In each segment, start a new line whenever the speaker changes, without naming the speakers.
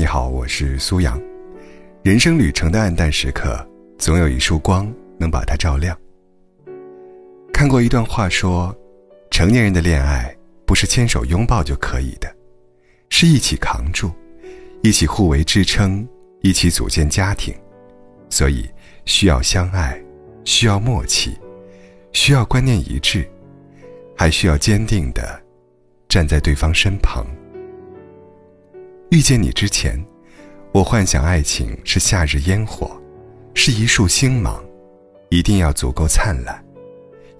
你好，我是苏阳。人生旅程的暗淡时刻，总有一束光能把它照亮。看过一段话说，成年人的恋爱不是牵手拥抱就可以的，是一起扛住，一起互为支撑，一起组建家庭。所以需要相爱，需要默契，需要观念一致，还需要坚定的站在对方身旁。遇见你之前，我幻想爱情是夏日烟火，是一束星芒，一定要足够灿烂。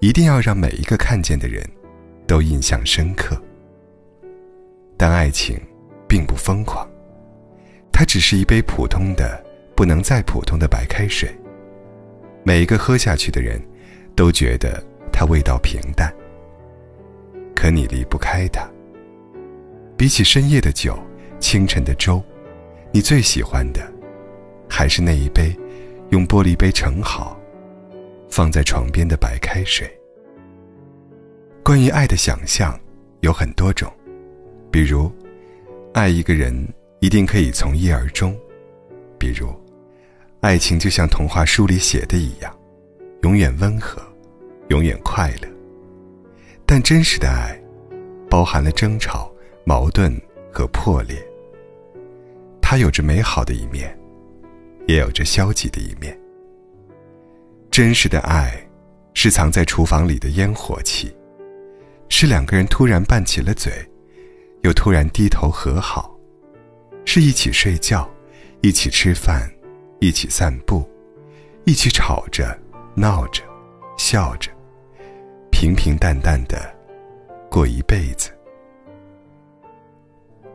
一定要让每一个看见的人，都印象深刻。但爱情，并不疯狂，它只是一杯普通的、不能再普通的白开水。每一个喝下去的人，都觉得它味道平淡。可你离不开它。比起深夜的酒、清晨的粥，你最喜欢的，还是那一杯，用玻璃杯盛好。放在床边的白开水。关于爱的想象有很多种，比如，爱一个人一定可以从一而终；比如，爱情就像童话书里写的一样，永远温和，永远快乐。但真实的爱，包含了争吵、矛盾和破裂。它有着美好的一面，也有着消极的一面。真实的爱，是藏在厨房里的烟火气，是两个人突然拌起了嘴，又突然低头和好，是一起睡觉，一起吃饭，一起散步，一起吵着、闹着、笑着，平平淡淡的过一辈子。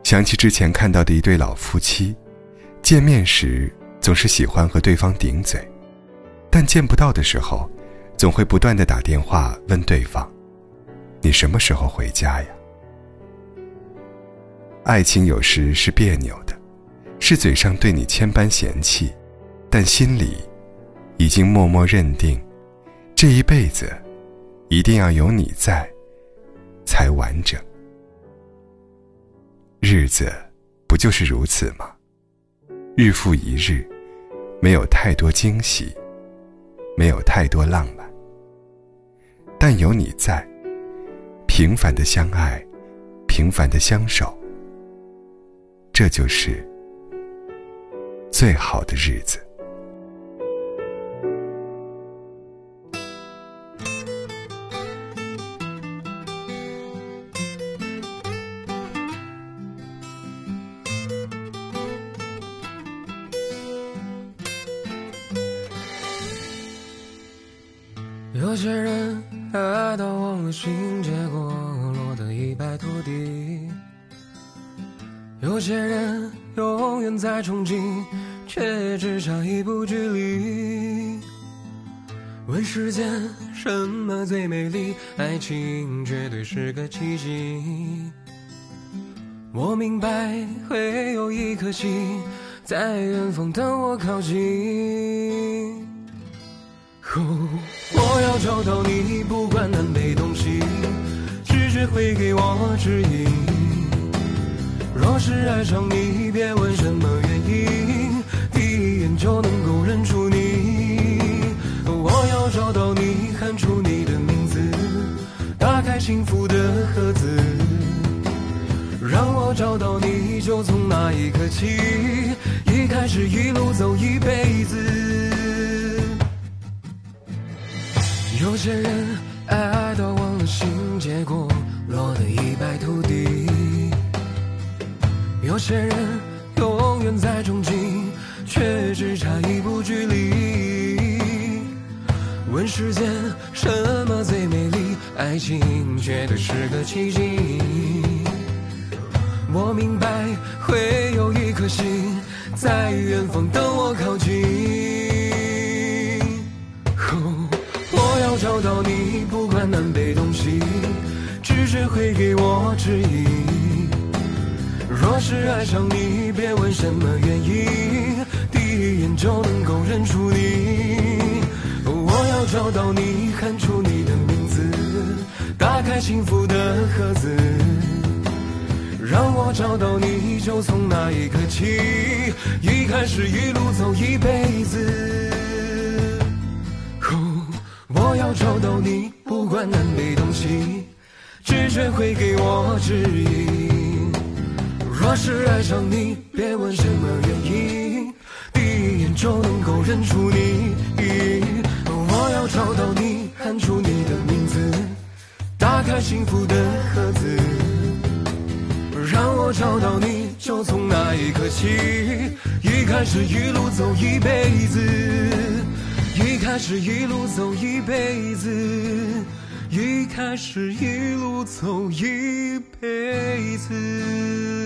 想起之前看到的一对老夫妻，见面时总是喜欢和对方顶嘴。但见不到的时候，总会不断的打电话问对方：“你什么时候回家呀？”爱情有时是别扭的，是嘴上对你千般嫌弃，但心里已经默默认定，这一辈子一定要有你在，才完整。日子不就是如此吗？日复一日，没有太多惊喜。没有太多浪漫，但有你在，平凡的相爱，平凡的相守，这就是最好的日子。
有些人爱到忘了心，结果落得一败涂地；有些人永远在憧憬，却只差一步距离。问世间什么最美丽？爱情绝对是个奇迹。我明白会有一颗心在远方等我靠近。我要找到你，不管南北东西，直觉会给我指引。若是爱上你，别问什么原因，第一眼就能够认出你。我要找到你，喊出你的名字，打开幸福的盒子，让我找到你，就从那一刻起，一开始一路走一辈子。有些人爱到忘了心，结果落得一败涂地；有些人永远在憧憬，却只差一步距离。问世间什么最美丽？爱情绝对是个奇迹。我明白会有一颗心在远方等我靠近。找到你，不管南北东西，直觉会给我指引。若是爱上你，别问什么原因，第一眼就能够认出你。我要找到你，喊出你的名字，打开幸福的盒子，让我找到你，就从那一刻起，一开始一路走一辈子。找到你，不管南北东西，直觉会给我指引。若是爱上你，别问什么原因，第一眼就能够认出你。我要找到你，喊出你的名字，打开幸福的盒子。让我找到你，就从那一刻起，一开始一路走一辈子，开始一路走一辈子，一开始一路走一辈子。